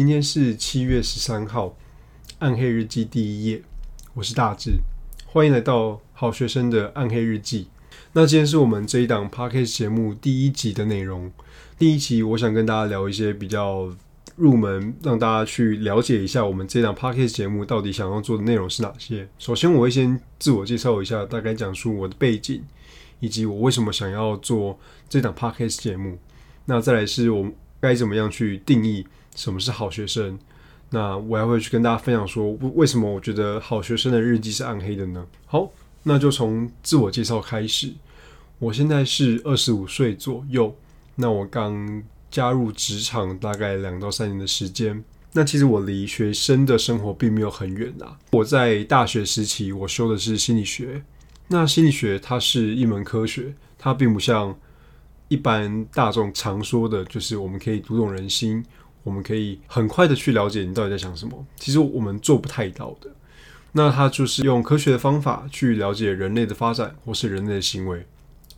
今天是七月十三号，《暗黑日记》第一页，我是大志，欢迎来到好学生的暗黑日记。那今天是我们这一档 podcast 节目第一集的内容。第一集，我想跟大家聊一些比较入门，让大家去了解一下我们这档 podcast 节目到底想要做的内容是哪些。首先，我会先自我介绍一下，大概讲述我的背景，以及我为什么想要做这档 podcast 节目。那再来是我该怎么样去定义什么是好学生。那我还会去跟大家分享说，为什么我觉得好学生的日记是暗黑的呢？好。那就从自我介绍开始。我现在是二十五岁左右，那我刚加入职场大概两到三年的时间。那其实我离学生的生活并没有很远啊。我在大学时期，我修的是心理学。那心理学它是一门科学，它并不像一般大众常说的，就是我们可以读懂人心，我们可以很快的去了解你到底在想什么。其实我们做不太到的。那它就是用科学的方法去了解人类的发展或是人类的行为，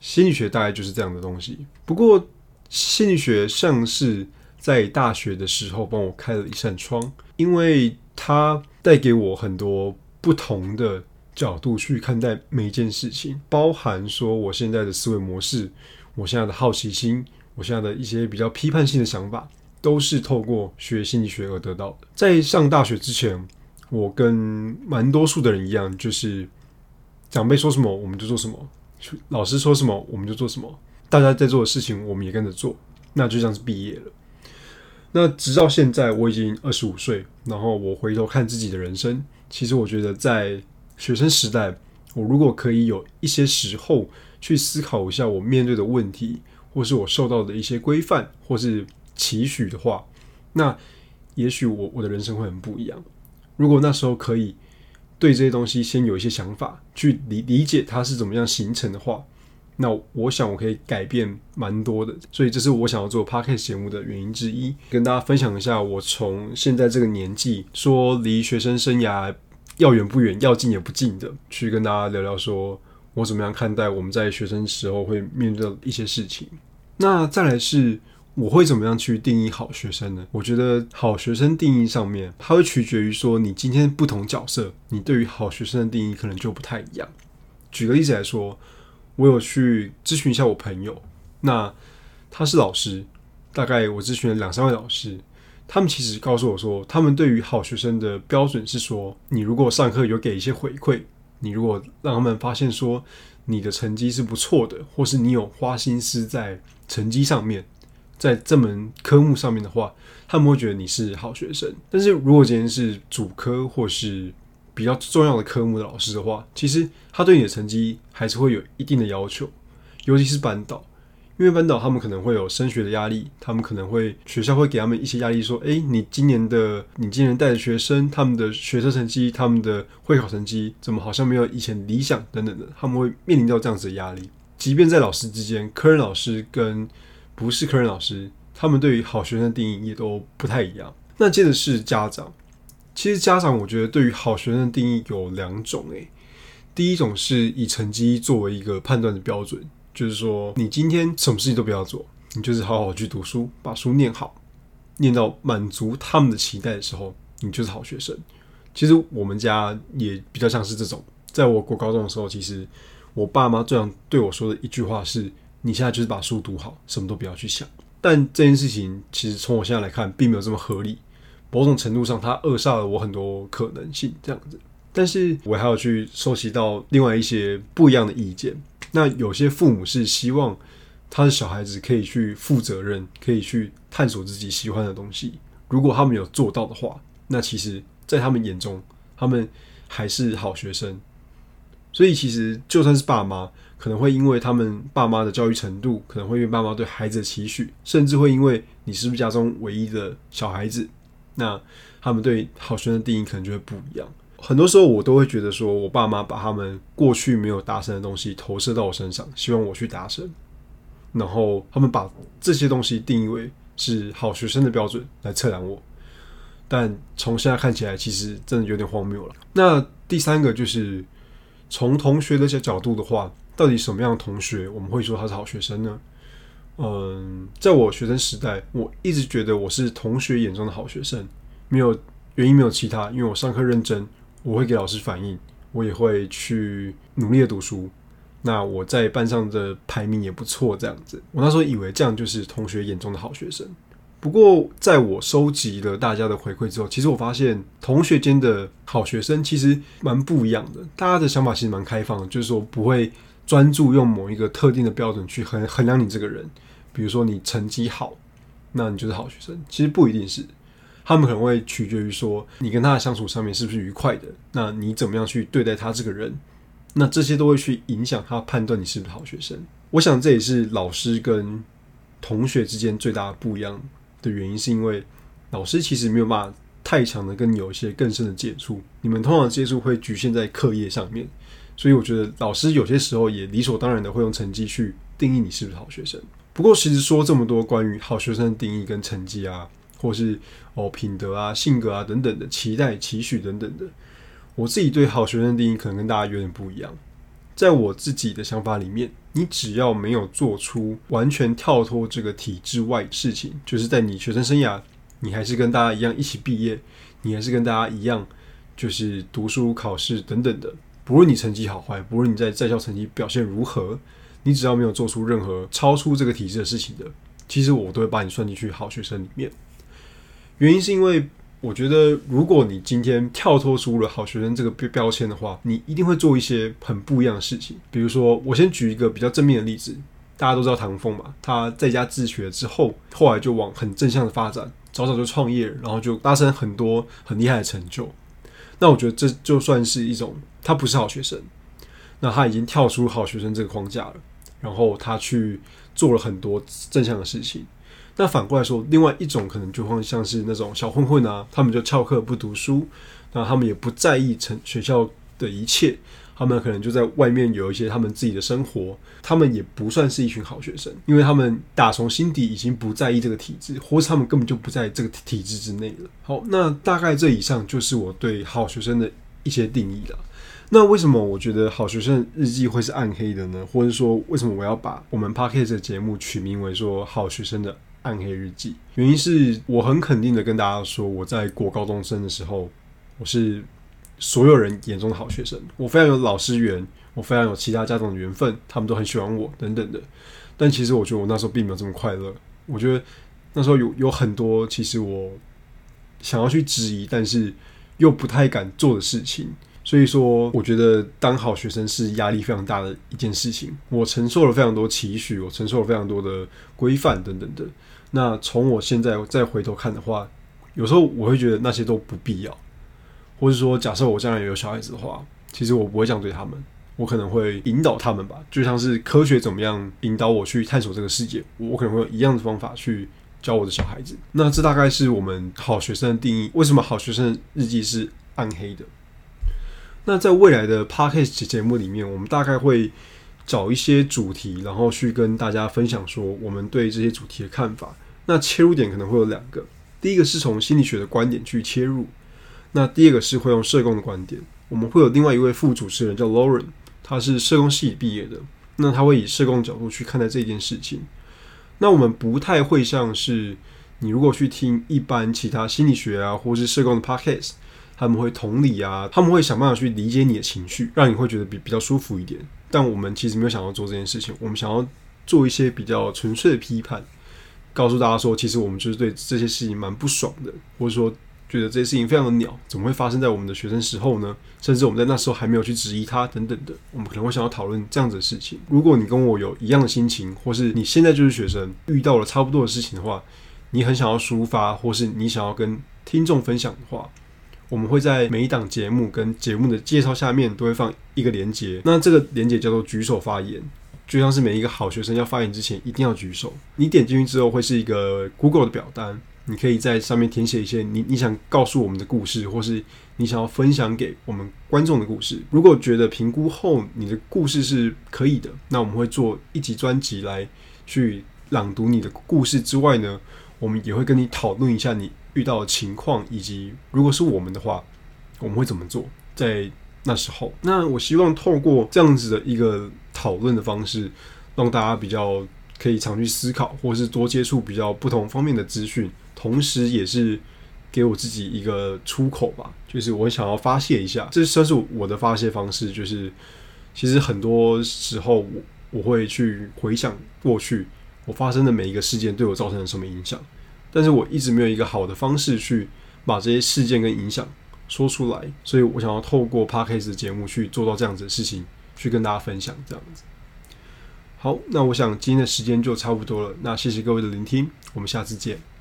心理学大概就是这样的东西。不过，心理学像是在大学的时候帮我开了一扇窗，因为它带给我很多不同的角度去看待每一件事情，包含说我现在的思维模式、我现在的好奇心、我现在的一些比较批判性的想法，都是透过学心理学而得到的。在上大学之前。我跟蛮多数的人一样，就是长辈说什么我们就做什么，老师说什么我们就做什么，大家在做的事情我们也跟着做，那就像是毕业了。那直到现在我已经二十五岁，然后我回头看自己的人生，其实我觉得在学生时代，我如果可以有一些时候去思考一下我面对的问题，或是我受到的一些规范或是期许的话，那也许我我的人生会很不一样。如果那时候可以对这些东西先有一些想法，去理理解它是怎么样形成的话，那我想我可以改变蛮多的。所以这是我想要做 podcast 节目的原因之一，跟大家分享一下我从现在这个年纪，说离学生生涯要远不远，要近也不近的，去跟大家聊聊，说我怎么样看待我们在学生时候会面对的一些事情。那再来是。我会怎么样去定义好学生呢？我觉得好学生定义上面，它会取决于说你今天不同角色，你对于好学生的定义可能就不太一样。举个例子来说，我有去咨询一下我朋友，那他是老师，大概我咨询了两三位老师，他们其实告诉我说，他们对于好学生的标准是说，你如果上课有给一些回馈，你如果让他们发现说你的成绩是不错的，或是你有花心思在成绩上面。在这门科目上面的话，他们会觉得你是好学生。但是如果今天是主科或是比较重要的科目的老师的话，其实他对你的成绩还是会有一定的要求，尤其是班导，因为班导他们可能会有升学的压力，他们可能会学校会给他们一些压力，说：“诶，你今年的你今年带的学生，他们的学车成绩、他们的会考成绩，怎么好像没有以前理想等等的？”他们会面临到这样子的压力。即便在老师之间，科任老师跟不是科任老师，他们对于好学生的定义也都不太一样。那接着是家长，其实家长我觉得对于好学生的定义有两种诶。第一种是以成绩作为一个判断的标准，就是说你今天什么事情都不要做，你就是好好去读书，把书念好，念到满足他们的期待的时候，你就是好学生。其实我们家也比较像是这种，在我国高中的时候，其实我爸妈最常对我说的一句话是。你现在就是把书读好，什么都不要去想。但这件事情其实从我现在来看，并没有这么合理。某种程度上，它扼杀了我很多可能性。这样子，但是我还要去收集到另外一些不一样的意见。那有些父母是希望他的小孩子可以去负责任，可以去探索自己喜欢的东西。如果他们有做到的话，那其实，在他们眼中，他们还是好学生。所以，其实就算是爸妈。可能会因为他们爸妈的教育程度，可能会因为爸妈对孩子的期许，甚至会因为你是不是家中唯一的小孩子，那他们对好学生的定义可能就会不一样。很多时候我都会觉得说，我爸妈把他们过去没有达成的东西投射到我身上，希望我去达成，然后他们把这些东西定义为是好学生的标准来测量我。但从现在看起来，其实真的有点荒谬了。那第三个就是从同学的角角度的话。到底什么样的同学我们会说他是好学生呢？嗯，在我学生时代，我一直觉得我是同学眼中的好学生，没有原因，没有其他，因为我上课认真，我会给老师反映，我也会去努力的读书。那我在班上的排名也不错，这样子。我那时候以为这样就是同学眼中的好学生。不过，在我收集了大家的回馈之后，其实我发现同学间的好学生其实蛮不一样的。大家的想法其实蛮开放的，就是说不会专注用某一个特定的标准去衡衡量你这个人。比如说你成绩好，那你就是好学生。其实不一定是，他们可能会取决于说你跟他的相处上面是不是愉快的。那你怎么样去对待他这个人？那这些都会去影响他判断你是不是好学生。我想这也是老师跟同学之间最大的不一样的原因，是因为老师其实没有办法太强的跟你有一些更深的接触，你们通常接触会局限在课业上面，所以我觉得老师有些时候也理所当然的会用成绩去定义你是不是好学生。不过其实说这么多关于好学生的定义跟成绩啊，或是哦品德啊、性格啊等等的期待、期许等等的。我自己对好学生的定义可能跟大家有点不一样，在我自己的想法里面，你只要没有做出完全跳脱这个体制外的事情，就是在你学生生涯，你还是跟大家一样一起毕业，你还是跟大家一样，就是读书、考试等等的。不论你成绩好坏，不论你在在校成绩表现如何，你只要没有做出任何超出这个体制的事情的，其实我都会把你算进去好学生里面。原因是因为。我觉得，如果你今天跳脱出了好学生这个标标签的话，你一定会做一些很不一样的事情。比如说，我先举一个比较正面的例子，大家都知道唐凤嘛，他在家自学之后，后来就往很正向的发展，早早就创业，然后就达成很多很厉害的成就。那我觉得这就算是一种，他不是好学生，那他已经跳出好学生这个框架了，然后他去做了很多正向的事情。那反过来说，另外一种可能就会像是那种小混混啊，他们就翘课不读书，那他们也不在意成学校的一切，他们可能就在外面有一些他们自己的生活，他们也不算是一群好学生，因为他们打从心底已经不在意这个体制，或是他们根本就不在这个体制之内了。好，那大概这以上就是我对好学生的一些定义了。那为什么我觉得好学生日记会是暗黑的呢？或者说，为什么我要把我们 podcast 的节目取名为说好学生的？暗黑日记，原因是我很肯定的跟大家说，我在过高中生的时候，我是所有人眼中的好学生，我非常有老师缘，我非常有其他家长的缘分，他们都很喜欢我等等的。但其实我觉得我那时候并没有这么快乐，我觉得那时候有有很多其实我想要去质疑，但是又不太敢做的事情。所以说，我觉得当好学生是压力非常大的一件事情。我承受了非常多期许，我承受了非常多的规范等等的。那从我现在再回头看的话，有时候我会觉得那些都不必要。或者说，假设我将来有小孩子的话，其实我不会这样对他们，我可能会引导他们吧，就像是科学怎么样引导我去探索这个世界，我可能会用一样的方法去教我的小孩子。那这大概是我们好学生的定义。为什么好学生日记是暗黑的？那在未来的 podcast 节目里面，我们大概会找一些主题，然后去跟大家分享说我们对这些主题的看法。那切入点可能会有两个，第一个是从心理学的观点去切入，那第二个是会用社工的观点。我们会有另外一位副主持人叫 Lauren，他是社工系毕业的，那他会以社工角度去看待这件事情。那我们不太会像是你如果去听一般其他心理学啊，或是社工的 podcast。他们会同理啊，他们会想办法去理解你的情绪，让你会觉得比比较舒服一点。但我们其实没有想要做这件事情，我们想要做一些比较纯粹的批判，告诉大家说，其实我们就是对这些事情蛮不爽的，或者说觉得这些事情非常的鸟，怎么会发生在我们的学生时候呢？甚至我们在那时候还没有去质疑它等等的，我们可能会想要讨论这样子的事情。如果你跟我有一样的心情，或是你现在就是学生，遇到了差不多的事情的话，你很想要抒发，或是你想要跟听众分享的话。我们会在每一档节目跟节目的介绍下面都会放一个连接，那这个连接叫做举手发言，就像是每一个好学生要发言之前一定要举手。你点进去之后会是一个 Google 的表单，你可以在上面填写一些你你想告诉我们的故事，或是你想要分享给我们观众的故事。如果觉得评估后你的故事是可以的，那我们会做一集专辑来去朗读你的故事之外呢，我们也会跟你讨论一下你。遇到的情况，以及如果是我们的话，我们会怎么做？在那时候，那我希望透过这样子的一个讨论的方式，让大家比较可以常去思考，或是多接触比较不同方面的资讯，同时也是给我自己一个出口吧。就是我想要发泄一下，这算是我的发泄方式。就是其实很多时候，我我会去回想过去我发生的每一个事件对我造成了什么影响，但是我一直没有一个好的方式去把这些事件跟影响说出来，所以我想要透过 Podcast 的节目去做到这样子的事情，去跟大家分享这样子。好，那我想今天的时间就差不多了，那谢谢各位的聆听，我们下次见。